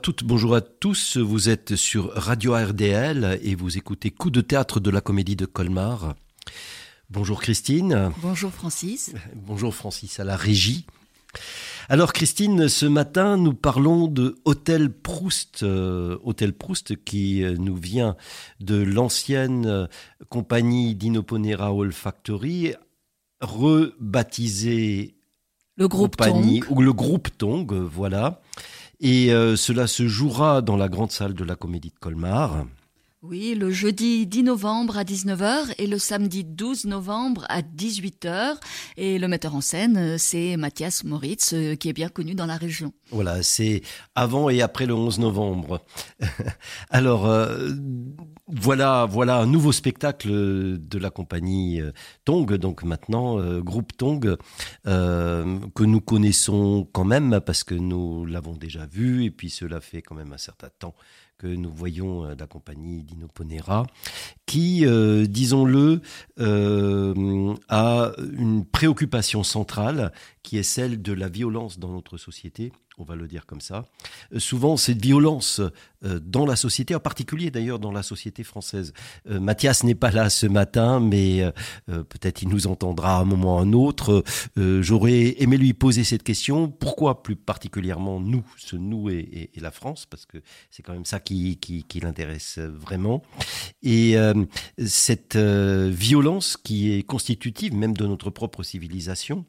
Bonjour à toutes, bonjour à tous. Vous êtes sur Radio RDL et vous écoutez Coup de théâtre de la comédie de Colmar. Bonjour Christine. Bonjour Francis. Bonjour Francis à la régie. Alors Christine, ce matin nous parlons de Hôtel Proust, euh, Hôtel Proust qui euh, nous vient de l'ancienne euh, compagnie d'Inoponera Olfactory, rebaptisée le groupe compagnie, Tong. ou le groupe Tong, voilà. Et euh, cela se jouera dans la grande salle de la Comédie de Colmar. Oui, le jeudi 10 novembre à 19h et le samedi 12 novembre à 18h. Et le metteur en scène, euh, c'est Mathias Moritz, euh, qui est bien connu dans la région. Voilà, c'est avant et après le 11 novembre. Alors, euh, voilà, voilà un nouveau spectacle de la compagnie Tong, donc maintenant groupe Tong, que nous connaissons quand même parce que nous l'avons déjà vu et puis cela fait quand même un certain temps que nous voyons euh, la compagnie d'Inoponera, qui, euh, disons-le, euh, a une préoccupation centrale qui est celle de la violence dans notre société, on va le dire comme ça. Euh, souvent, cette violence euh, dans la société, en particulier d'ailleurs dans la société française. Euh, Mathias n'est pas là ce matin, mais peut-être il nous entendra à un moment ou à un autre. J'aurais aimé lui poser cette question. Pourquoi plus particulièrement nous, ce nous et, la France, parce que c'est quand même ça qui, l'intéresse vraiment. Et cette violence qui est constitutive même de notre propre civilisation,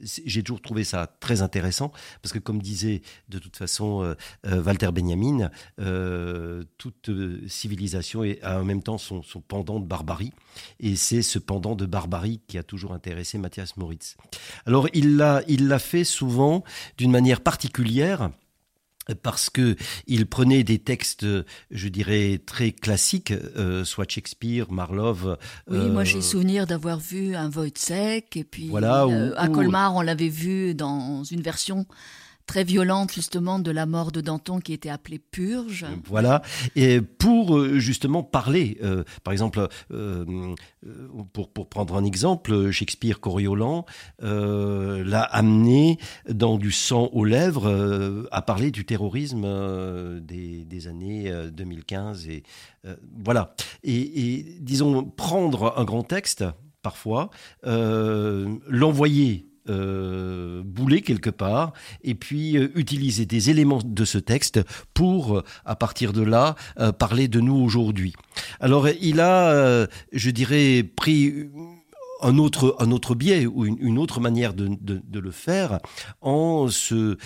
j'ai toujours trouvé ça très intéressant parce que comme disait de toute façon euh, euh, Walter Benjamin, euh, toute euh, civilisation a en même temps son, son pendant de barbarie et c'est ce pendant de barbarie qui a toujours intéressé Matthias Moritz. Alors il l'a il l'a fait souvent d'une manière particulière parce que il prenait des textes, je dirais, très classiques, euh, soit Shakespeare, Marlowe. Oui, euh, moi j'ai souvenir d'avoir vu un Wojciech et puis Voilà, ou- euh, à Colmar on l'avait vu dans une version très violente justement de la mort de Danton qui était appelée Purge. Voilà, et pour euh, justement parler, euh, par exemple, euh, euh, pour, pour prendre un exemple, Shakespeare Coriolan euh, l'a amené dans du sang aux lèvres euh, à parler du terrorisme euh, des, années euh, 2015 et euh, voilà. Et, disons prendre un grand texte parfois, euh, l'envoyer euh, bouler quelque part et puis euh, utiliser des éléments de ce texte pour, euh, à partir de là, parler de nous aujourd'hui. Alors, il a, je dirais, pris un autre, un autre biais ou une, autre manière de, le faire en se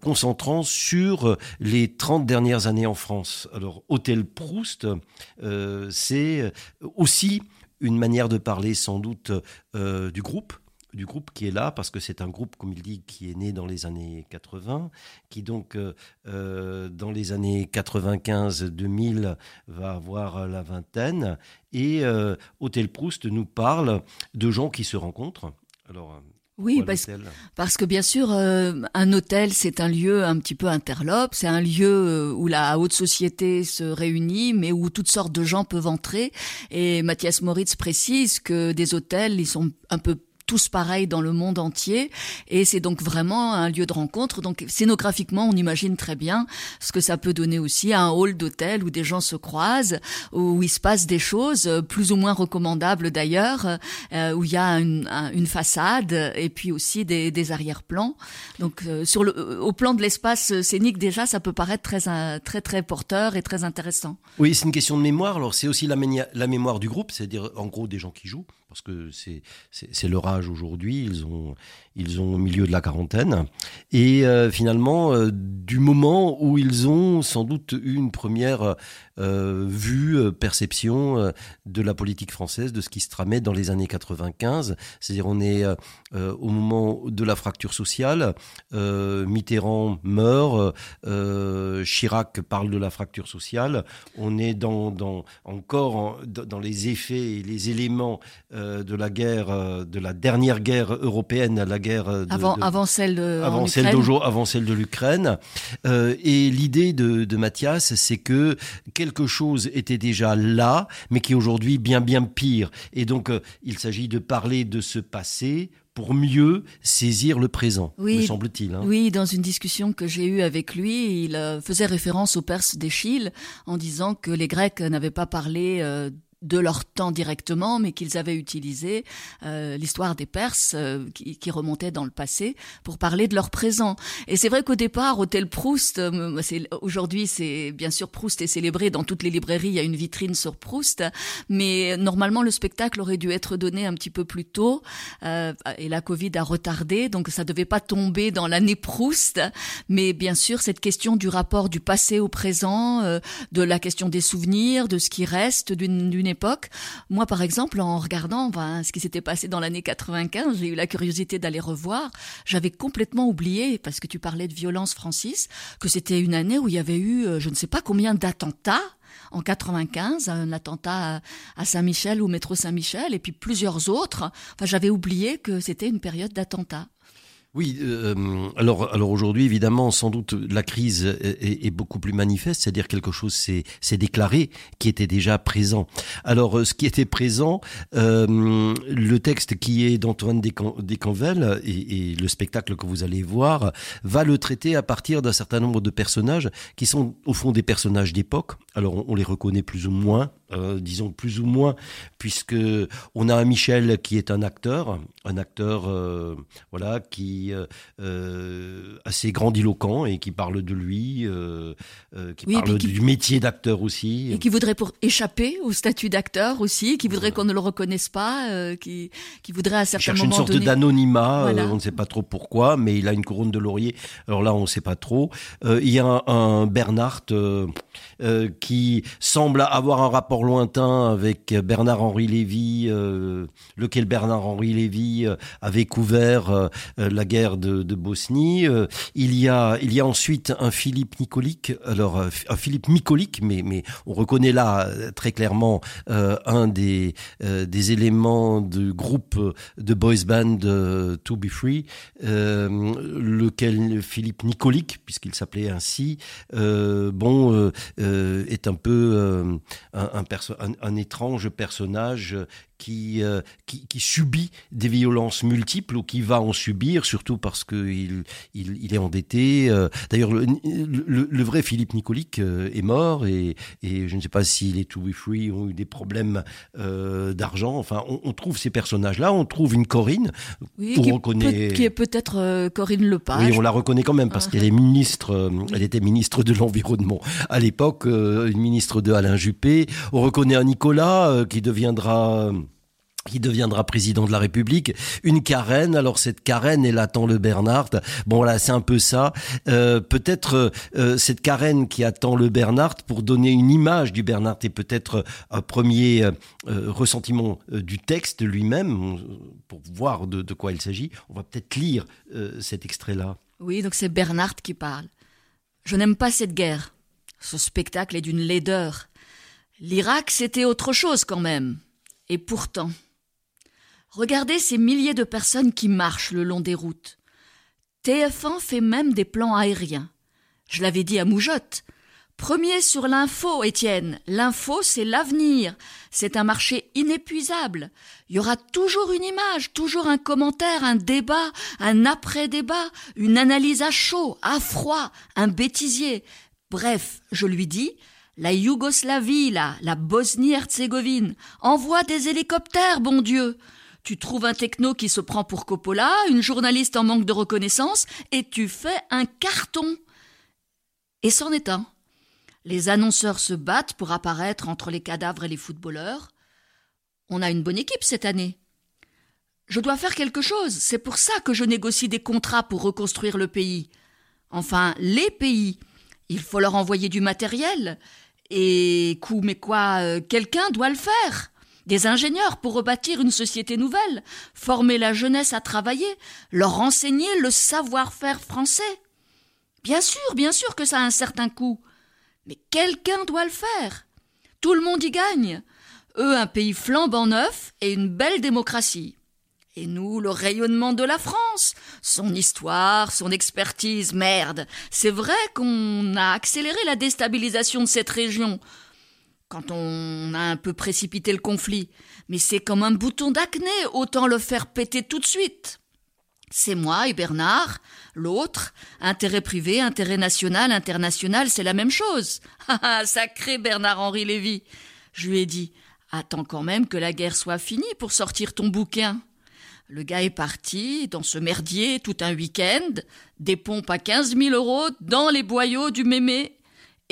concentrant sur les 30 dernières années en France. Alors, Hôtel Proust, c'est aussi une manière de parler sans doute du groupe, du groupe qui est là parce que c'est un groupe, comme il dit, qui est né dans les années 80, qui donc euh, euh, dans les années 95-2000 va avoir la vingtaine. Et euh, Hôtel Proust nous parle de gens qui se rencontrent. Alors, Oui, parce, parce que bien sûr, euh, un hôtel, c'est un lieu un petit peu interlope, c'est un lieu où la haute société se réunit, mais où toutes sortes de gens peuvent entrer. Et Mathias Moritz précise que des hôtels, ils sont un peu tous pareils dans le monde entier. Et c'est donc vraiment un lieu de rencontre. Donc scénographiquement on imagine très bien ce que ça peut donner aussi à un hall d'hôtel où des gens se croisent où il se passe des choses plus ou moins recommandables d'ailleurs euh, où il y a une, un- une façade et puis aussi des, arrière-plans. Donc euh, euh, au plan de l'espace scénique déjà ça peut paraître très très très porteur et très intéressant. Oui, c'est une question de mémoire. Alors, c'est aussi la, la mémoire du groupe, c'est-à-dire, en gros, des gens qui jouent, parce que c'est, âge aujourd'hui. Ils ont, ils ont au milieu de la quarantaine. Et euh, finalement, euh, du moment où ils ont sans doute eu une première euh, vue, perception de la politique française, de ce qui se tramait dans les années 95. C'est-à-dire, on est au moment de la fracture sociale. Mitterrand meurt. Chirac parle de la fracture sociale. On est dans, dans encore en- dans les effets et les éléments de la guerre, de la dernière guerre européenne, la guerre de, avant de- avant celle de en avant celle Ukraine. d'aujourd'hui, avant celle de l'Ukraine. Euh, et l'idée de, de Mathias, c'est que quelque chose était déjà là, mais qui est aujourd'hui bien bien pire. Et donc, euh, il s'agit de parler de ce passé pour mieux saisir le présent, oui, me semble-t-il. Hein. Oui, dans une discussion que j'ai eue avec lui, il euh, faisait référence aux Perses d'Échille en disant que les Grecs n'avaient pas parlé euh, de leur temps directement, mais qu'ils avaient utilisé euh, l'histoire des Perses euh, qui, qui, remontait dans le passé pour parler de leur présent. Et c'est vrai qu'au départ, Hôtel Proust, euh, aujourd'hui c'est bien sûr Proust est célébré dans toutes les librairies, il y a une vitrine sur Proust, mais normalement le spectacle aurait dû être donné un petit peu plus tôt, euh, et la Covid a retardé, donc ça devait pas tomber dans l'année Proust, mais bien sûr cette question du rapport du passé au présent, euh, de la question des souvenirs, de ce qui reste d'une époque. Moi, par exemple, en regardant ce qui s'était passé dans l'année 95, j'ai eu la curiosité d'aller revoir. J'avais complètement oublié, parce que tu parlais de violence, Francis, que c'était une année où il y avait eu, euh, je ne sais pas combien d'attentats en 95, un attentat à Saint-Michel au métro Saint-Michel, et puis plusieurs autres. Enfin, j'avais oublié que c'était une période d'attentats. Oui, euh, alors, alors aujourd'hui, évidemment, sans doute, la crise est, beaucoup plus manifeste, c'est-à-dire quelque chose s'est déclaré qui était déjà présent. Alors, euh, ce qui était présent, euh, le texte qui est d'Antoine Descanvel et, le spectacle que vous allez voir va le traiter à partir d'un certain nombre de personnages qui sont au fond des personnages d'époque. Alors, on les reconnaît plus ou moins, euh, disons plus ou moins, puisque on a un Michel qui est un acteur, un acteur euh, voilà qui euh, assez grandiloquent et qui parle de lui, qui parle du métier d'acteur aussi, et qui voudrait pour échapper au statut d'acteur aussi, qui voudrait qu'on ne le reconnaisse pas, qui qui voudrait à certains moments une sorte d'anonymat, on ne sait pas trop pourquoi, mais il a une couronne de laurier. Alors là, on ne sait pas trop. il y a un, un Bernard qui semble avoir un rapport lointain avec Bernard-Henri Lévy, euh, lequel Bernard-Henri Lévy euh, avait couvert euh, la guerre de, Bosnie. il y a, il y a ensuite un Philippe Nicolic, alors un Philippe Micolic, mais mais on reconnaît là très clairement un des des éléments du groupe de boys band To Be Free, lequel Philippe Nicolic, puisqu'il s'appelait ainsi, bon est un peu un un, étrange personnage qui, euh, qui, qui, subit des violences multiples ou qui va en subir, surtout parce qu'il il, il, est endetté. Euh. D'ailleurs, le, le, vrai Philippe Nicolic euh, est mort et, et, je ne sais pas si les To Be Free ont eu des problèmes d'argent. Enfin, on, on, trouve ces personnages-là. On trouve une Corinne oui, qui, reconnaît... qui est peut-être Corinne Lepage. Oui, on la reconnaît quand même parce ah. qu'elle est ministre. Elle était ministre de l'environnement à l'époque, une ministre de Alain Juppé. On reconnaît un Nicolas qui deviendra qui deviendra président de la République, une Karen. Alors cette Karen, elle attend le Bernard. Bon voilà, c'est un peu ça. Euh, peut-être euh, cette Karen qui attend le Bernard pour donner une image du Bernard et peut-être un premier euh, ressentiment du texte lui-même pour voir de, de, quoi il s'agit. On va peut-être lire cet extrait-là. Oui, donc c'est Bernard qui parle. Je n'aime pas cette guerre. Ce spectacle est d'une laideur. L'Irak, c'était autre chose quand même. Et pourtant. Regardez ces milliers de personnes qui marchent le long des routes. TF1 fait même des plans aériens. Je l'avais dit à Moujotte. Premier sur l'info, Étienne. L'info, c'est l'avenir. C'est un marché inépuisable. Il y aura toujours une image, toujours un commentaire, un débat, un après-débat, une analyse à chaud, à froid, un bêtisier. Bref, je lui dis, la Yougoslavie, la Bosnie-Herzégovine, envoie des hélicoptères, bon Dieu. Tu trouves un techno qui se prend pour Coppola, une journaliste en manque de reconnaissance, et tu fais un carton. Et c'en est un. Les annonceurs se battent pour apparaître entre les cadavres et les footballeurs. On a une bonne équipe cette année. Je dois faire quelque chose, c'est pour ça que je négocie des contrats pour reconstruire le pays. Enfin, les pays. Il faut leur envoyer du matériel. Et coup, mais quoi, euh, quelqu'un doit le faire des ingénieurs pour rebâtir une société nouvelle, former la jeunesse à travailler, leur enseigner le savoir-faire français. Bien sûr, bien sûr que ça a un certain coût. Mais quelqu'un doit le faire. Tout le monde y gagne. Eux, un pays flambant neuf et une belle démocratie. Et nous, le rayonnement de la France, son histoire, son expertise, merde. C'est vrai qu'on a accéléré la déstabilisation de cette région quand on a un peu précipité le conflit, mais c'est comme un bouton d'acné, autant le faire péter tout de suite. C'est moi et Bernard, l'autre, intérêt privé, intérêt national, international, c'est la même chose. Ah, ah sacré Bernard-Henri Lévy. Je lui ai dit, attends quand même que la guerre soit finie pour sortir ton bouquin. Le gars est parti, dans ce merdier, tout un week-end, des pompes à quinze mille euros dans les boyaux du mémé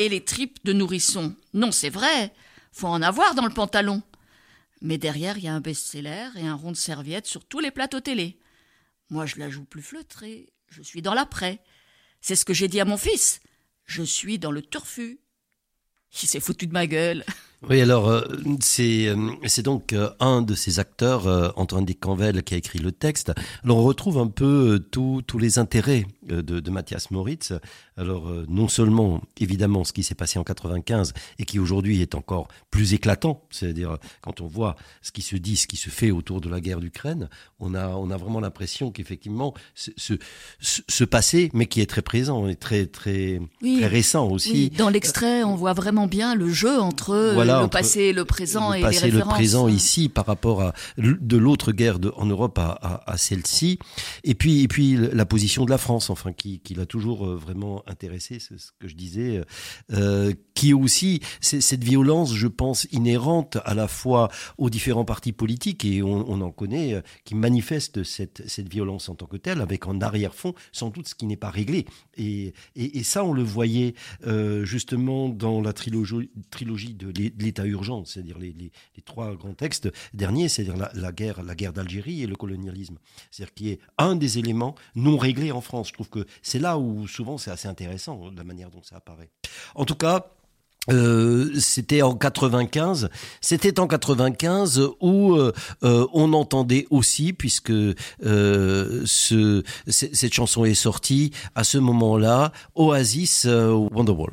et les tripes de nourrisson. Non, c'est vrai, faut en avoir dans le pantalon. Mais derrière, il y a un best-seller et un rond de serviette sur tous les plateaux télé. Moi, je la joue plus feutrée, je suis dans l'après. C'est ce que j'ai dit à mon fils. Je suis dans le turfu. Il s'est foutu de ma gueule. Oui, alors euh, c'est euh, c'est donc euh, un de ces acteurs, Antoine Descanvel, qui a écrit le texte. Alors on retrouve un peu tous tous les intérêts de, de Mathias Moritz. Alors non seulement évidemment ce qui s'est passé en 95 et qui aujourd'hui est encore plus éclatant, c'est-à-dire quand on voit ce qui se dit, ce qui se fait autour de la guerre d'Ukraine, on a on a vraiment l'impression qu'effectivement ce, ce, ce passé, mais qui est très présent et très très très récent aussi. Oui, dans l'extrait, on voit vraiment bien le jeu entre le passé, le présent et passé, les références. le présent ici par rapport à de l'autre guerre de, en Europe à, à, à celle-ci, et puis et puis la position de la France, enfin qui, qui l'a toujours euh, vraiment intéressé, c'est ce que je disais, euh, qui est aussi cette violence, je pense, inhérente à la fois aux différents partis politiques et on, on en connaît euh, qui manifestent cette cette violence en tant que telle, avec en arrière-fond sans doute ce qui n'est pas réglé. Et, et, et, ça, on le voyait euh, justement dans la trilogie, trilogie de l'état urgent, c'est-à-dire les, trois grands textes derniers, c'est-à-dire la, guerre, la guerre d'Algérie et le colonialisme, c'est-à-dire qui est un des éléments non réglés en France. Je trouve que c'est là où souvent c'est assez intéressant la manière dont ça apparaît. En tout cas, euh, c'était en 95. C'était en 95 où euh, euh, on entendait aussi, puisque ce, cette chanson est sortie à ce moment-là, Oasis Wonderwall.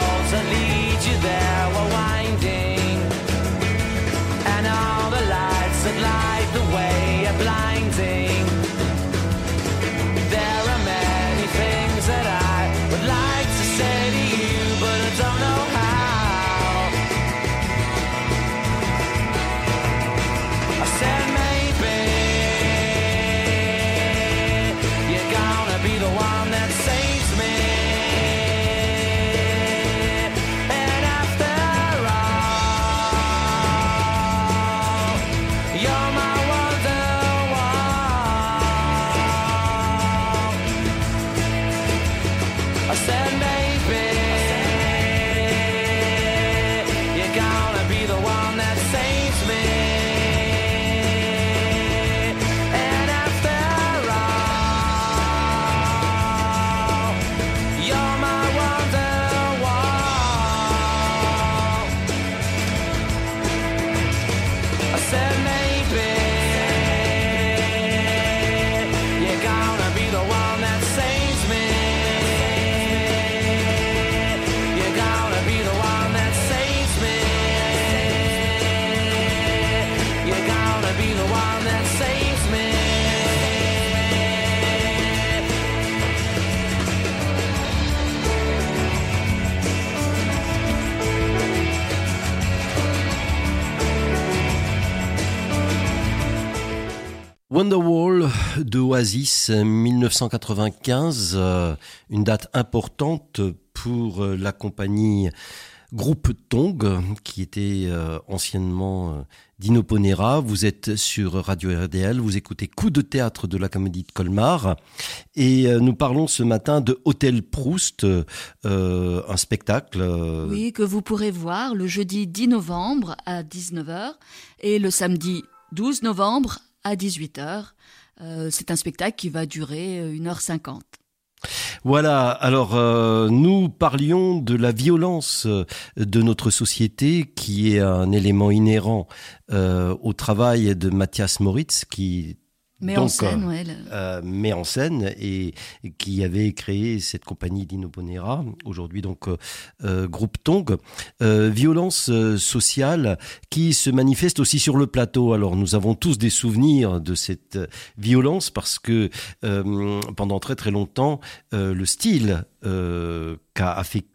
Wonderwall de Oasis 1995, euh, une date importante pour euh, la compagnie Groupe Tong, qui était euh, anciennement Dino Ponera. Vous êtes sur Radio RDL, vous écoutez Coup de théâtre de la comédie de Colmar. Et nous parlons ce matin de Hôtel Proust, un spectacle. Oui, que vous pourrez voir le jeudi 10 novembre à 19h et le samedi 12 novembre à 18h. Euh, c'est un spectacle qui va durer 1h50. Euh, voilà, alors euh, nous parlions de la violence de notre société qui est un élément inhérent au travail de Mathias Moritz qui met en scène, ouais, euh, met en scène et, qui avait créé cette compagnie Dino Bonera, aujourd'hui donc euh, euh, groupe Tong, violence sociale qui se manifeste aussi sur le plateau. Alors nous avons tous des souvenirs de cette violence parce que pendant très très longtemps le style qu'a affecté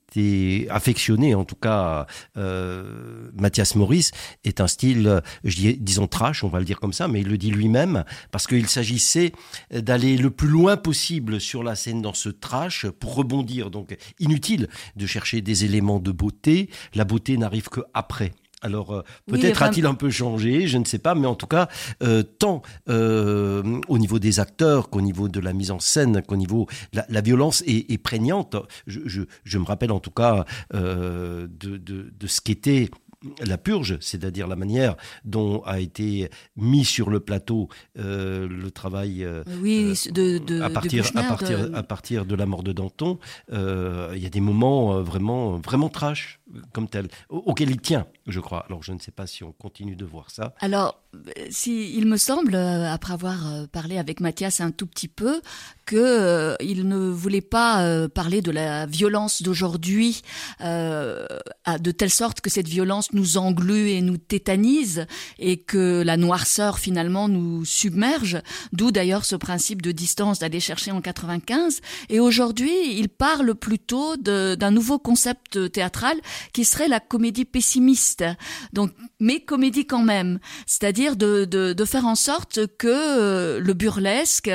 affectionné, en tout cas euh, Mathias Maurice, est un style, disons trash, on va le dire comme ça, mais il le dit lui-même, parce qu'il s'agissait d'aller le plus loin possible sur la scène dans ce trash pour rebondir. Donc inutile de chercher des éléments de beauté, la beauté n'arrive que après. Alors euh, peut-être a-t-il un peu changé, je ne sais pas, mais en tout cas, euh, tant euh, au niveau des acteurs qu'au niveau de la mise en scène, qu'au niveau la, la violence est, prégnante. Je, me rappelle en tout cas de, de ce qu'était la purge, c'est-à-dire la manière dont a été mis sur le plateau euh, le travail euh, oui, euh, de, à, partir, à, partir, à partir de la mort de Danton, il y a des moments vraiment, vraiment trash comme tel, auquel il tient, je crois. Alors je ne sais pas si on continue de voir ça. Alors, si, il me semble, après avoir parlé avec Mathias un tout petit peu, que il ne voulait pas parler de la violence d'aujourd'hui de telle sorte que cette violence nous englue et nous tétanise et que la noirceur finalement nous submerge, d'où d'ailleurs ce principe de distance d'aller chercher en 95. Et aujourd'hui, il parle plutôt d'un nouveau concept théâtral qui serait la comédie pessimiste. Donc, mais comédie quand même, c'est-à-dire de, de, faire en sorte que euh, le burlesque,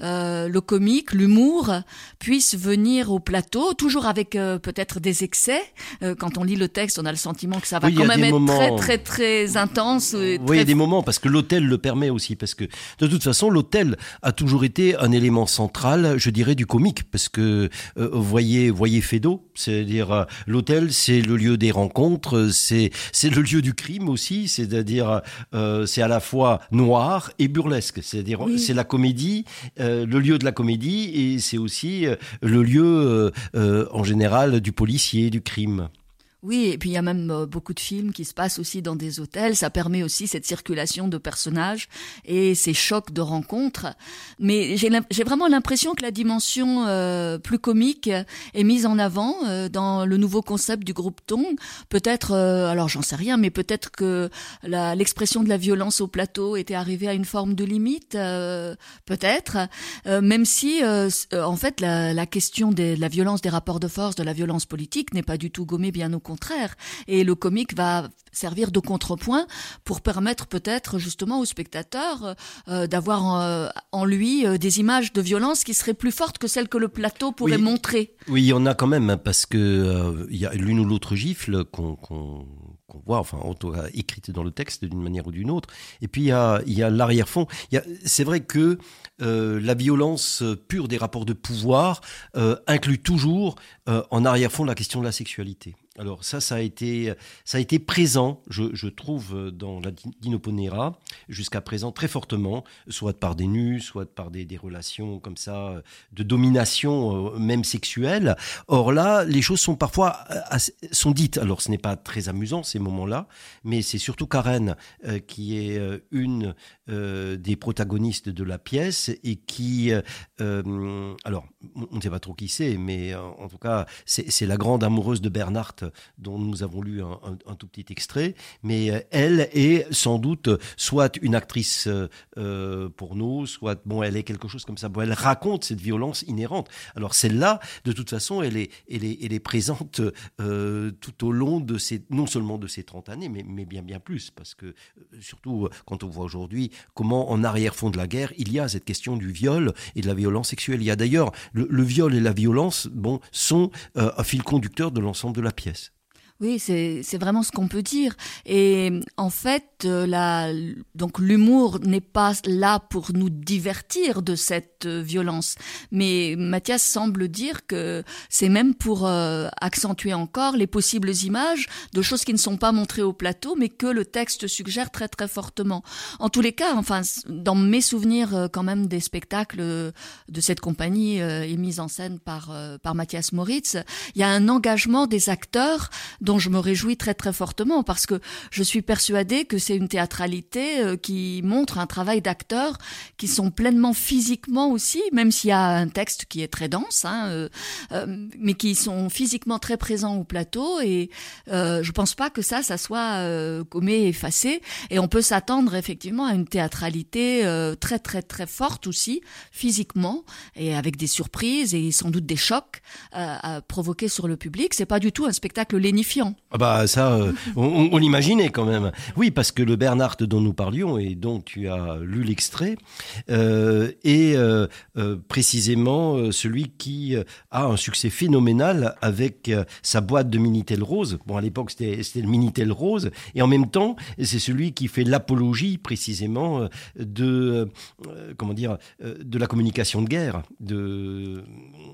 euh, le comique, l'humour puisse venir au plateau, toujours avec euh, peut-être des excès. quand on lit le texte, on a le sentiment que ça va quand même être très très très intense. Oui, il y a des moments parce que l'hôtel le permet aussi, parce que de toute façon l'hôtel a toujours été un élément central, je dirais, du comique, parce que euh, voyez voyez Fedo, c'est-à-dire euh, l'hôtel c'est le lieu des rencontres, c'est c'est le lieu du crime aussi, c'est-à-dire euh, c'est à la fois noir et burlesque, c'est-à-dire c'est la comédie, euh, le lieu de la comédie et c'est aussi le lieu en général du policier, du crime. Oui, et puis il y a même euh, beaucoup de films qui se passent aussi dans des hôtels. Ça permet aussi cette circulation de personnages et ces chocs de rencontres. Mais j'ai vraiment l'impression que la dimension euh, plus comique est mise en avant euh, dans le nouveau concept du groupe Tong. Peut-être, alors j'en sais rien, mais peut-être que l'expression de la violence au plateau était arrivée à une forme de limite. peut-être, même si en fait la, question de la violence des rapports de force, de la violence politique n'est pas du tout gommée, bien au contraire contraire. Et le comique va servir de contrepoint pour permettre peut-être justement au spectateur euh, d'avoir euh, en, lui euh, des images de violence qui seraient plus fortes que celles que le plateau pourrait montrer. Oui, il y en a quand même, hein, parce que il y a l'une ou l'autre gifle qu'on voit, enfin en tout cas écrite dans le texte d'une manière ou d'une autre. Et puis il y a, il y a l'arrière-fond. C'est vrai que la violence pure des rapports de pouvoir inclut toujours en arrière-fond la question de la sexualité. Alors ça, ça a été, ça a été présent, je, trouve, dans la Dinoponera jusqu'à présent très fortement, soit par des nus, soit par des, relations comme ça de domination, euh, même sexuelle. Or là, les choses sont parfois euh, sont dites. Alors ce n'est pas très amusant ces moments-là, mais c'est surtout Karen euh, qui est une des protagonistes de la pièce et qui, alors on ne sait pas trop qui c'est, mais en tout cas c'est la grande amoureuse de Bernhardt Bernhardt, dont nous avons lu un, tout petit extrait, mais elle est sans doute soit une actrice pour nous, soit bon, elle est quelque chose comme ça. Bon, elle raconte cette violence inhérente. Alors celle-là, de toute façon, elle est, elle est, elle est présente tout au long de ces, non seulement de ces 30 années, mais, bien bien plus, parce que surtout quand on voit aujourd'hui comment en arrière-fond de la guerre, il y a cette question du viol et de la violence sexuelle. Il y a d'ailleurs le, viol et la violence, bon, sont euh, un fil conducteur de l'ensemble de la pièce. Oui, c'est vraiment ce qu'on peut dire. Et en fait, euh, donc l'humour n'est pas là pour nous divertir de cette euh, violence, mais Mathias semble dire que c'est même pour euh, accentuer encore les possibles images de choses qui ne sont pas montrées au plateau, mais que le texte suggère très très fortement. En tous les cas, enfin, dans mes souvenirs quand même des spectacles de cette compagnie et mise en scène par par Mathias Moritz, il y a un engagement des acteurs dont je me réjouis très très fortement parce que je suis persuadée que c'est une théâtralité euh, qui montre un travail d'acteurs qui sont pleinement physiquement aussi, même s'il y a un texte qui est très dense, hein, euh, euh, mais qui sont physiquement très présents au plateau et euh, je pense pas que ça, ça soit euh, effacé et on peut s'attendre effectivement à une théâtralité très très très forte aussi physiquement et avec des surprises et sans doute des chocs à provoquer sur le public. C'est pas du tout un spectacle lénifiant ah bah ça, euh, on, l'imaginait quand même. Oui, parce que le Bernard dont nous parlions et dont tu as lu l'extrait euh, est euh, précisément celui qui a un succès phénoménal avec sa boîte de Minitel Rose. Bon, à l'époque c'était le Minitel Rose et en même temps c'est celui qui fait l'apologie précisément de comment dire de la communication de guerre. De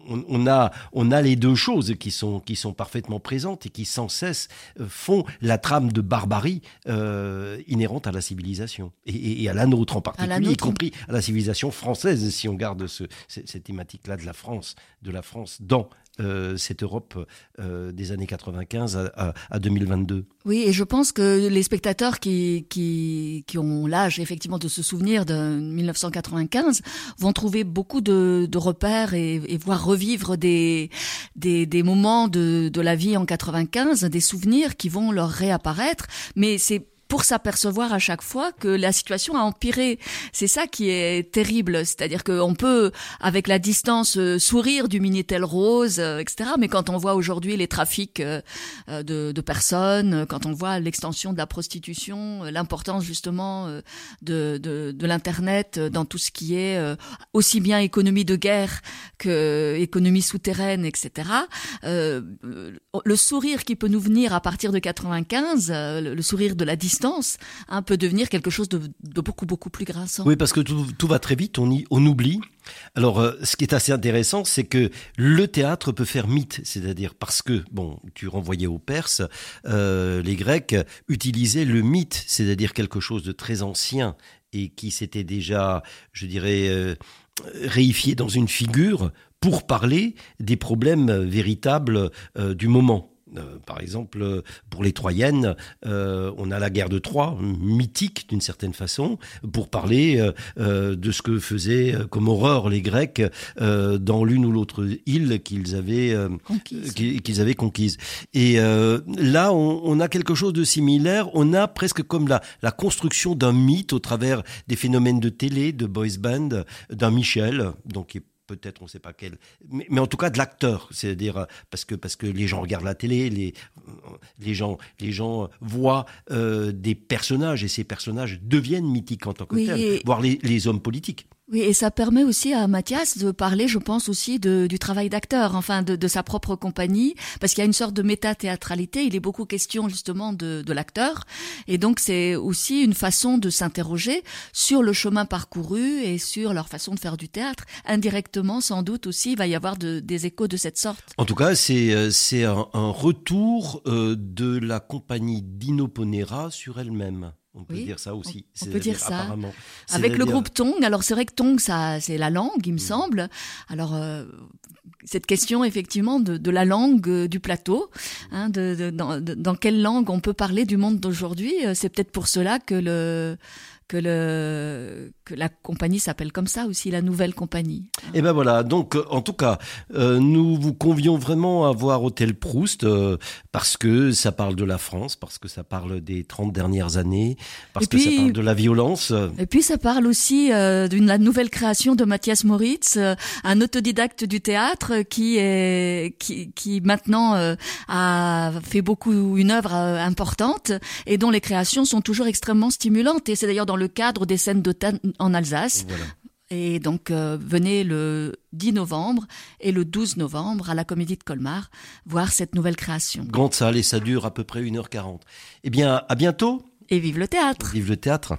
on, a on a les deux choses qui sont qui sont parfaitement présentes et qui sans cesse euh, font la trame de barbarie euh, inhérente à la civilisation. Et, à la nôtre en particulier, y compris à la civilisation française, si on garde ce, cette thématique-là de la France, de la France dans euh, cette Europe euh, des années 95 à, 2022. Oui, et je pense que les spectateurs qui, qui, ont l'âge effectivement de se souvenir de 1995 vont trouver beaucoup de, repères et, voir revivre des, des, des moments de, de la vie en 95, des souvenirs qui vont leur réapparaître. Mais c'est pour s'apercevoir à chaque fois que la situation a empiré. C'est ça qui est terrible, c'est-à-dire qu'on peut, avec la distance, euh, sourire du Minitel rose, euh, etc. Mais quand on voit aujourd'hui les trafics euh, de, personnes, quand on voit l'extension de la prostitution, l'importance justement de, de, de l'internet dans tout ce qui est aussi bien économie de guerre que économie souterraine, etc. le sourire qui peut nous venir à partir de 95, le sourire de la distance Hein, peut devenir quelque chose de, beaucoup, beaucoup plus grinçant. Oui, parce que tout, va très vite, on, oublie. Alors, euh, ce qui est assez intéressant, c'est que le théâtre peut faire mythe, c'est-à-dire parce que, bon, tu renvoyais aux Perses, euh, les Grecs utilisaient le mythe, c'est-à-dire quelque chose de très ancien et qui s'était déjà, je dirais, euh, réifié dans une figure pour parler des problèmes véritables du moment. Euh, par exemple, pour les Troyennes, euh, on a la guerre de Troie, mythique d'une certaine façon, pour parler euh, de ce que faisaient comme horreur les Grecs dans l'une ou l'autre île qu'ils avaient, qu'ils avaient conquise. Et là, on, a quelque chose de similaire. On a presque comme la, la construction d'un mythe au travers des phénomènes de télé, de boys band, d'un Michel, donc qui est peut-être on ne sait pas quel, mais, en tout cas de l'acteur, c'est-à-dire euh, parce que parce que les gens regardent la télé, les euh, les gens les gens voient euh, des personnages et ces personnages deviennent mythiques en tant que tels, voire les hommes politiques. Oui, et ça permet aussi à Mathias de parler, je pense aussi, de, du travail d'acteur, enfin de, de, sa propre compagnie, parce qu'il y a une sorte de méta-théâtralité. Il est beaucoup question justement de, de l'acteur, et donc c'est aussi une façon de s'interroger sur le chemin parcouru et sur leur façon de faire du théâtre. Indirectement, sans doute aussi, il va y avoir de, des échos de cette sorte. En tout cas, c'est euh, c'est un, un, retour euh, de la compagnie d'Inoponera sur elle-même. On peut dire ça aussi. On peut dire ça. Avec le groupe Tong, alors c'est vrai que Tong, ça, c'est la langue, il me mm. semble. Alors euh, cette question effectivement de, de la langue euh, du plateau, hein, de, de, dans, dans, quelle langue on peut parler du monde d'aujourd'hui, euh, c'est peut-être pour cela que le que, le, que la compagnie s'appelle comme ça aussi, la nouvelle compagnie. Et eh ben voilà, donc euh, en tout cas, euh, nous vous convions vraiment à voir Hôtel Proust euh, parce que ça parle de la France, parce que ça parle des 30 dernières années, parce que ça parle de la violence. Et puis ça parle aussi d'une la nouvelle création de Mathias Moritz, un autodidacte du théâtre qui est qui, qui maintenant a fait beaucoup une œuvre importante et dont les créations sont toujours extrêmement stimulantes. Et c'est d'ailleurs dans le cadre des scènes d'automne en Alsace. Et donc, euh, venez le 10 novembre et le 12 novembre à la Comédie de Colmar voir cette nouvelle création. Grande salle et ça dure à peu près 1h40. Eh bien, à bientôt. Et vive le théâtre. Vive le théâtre.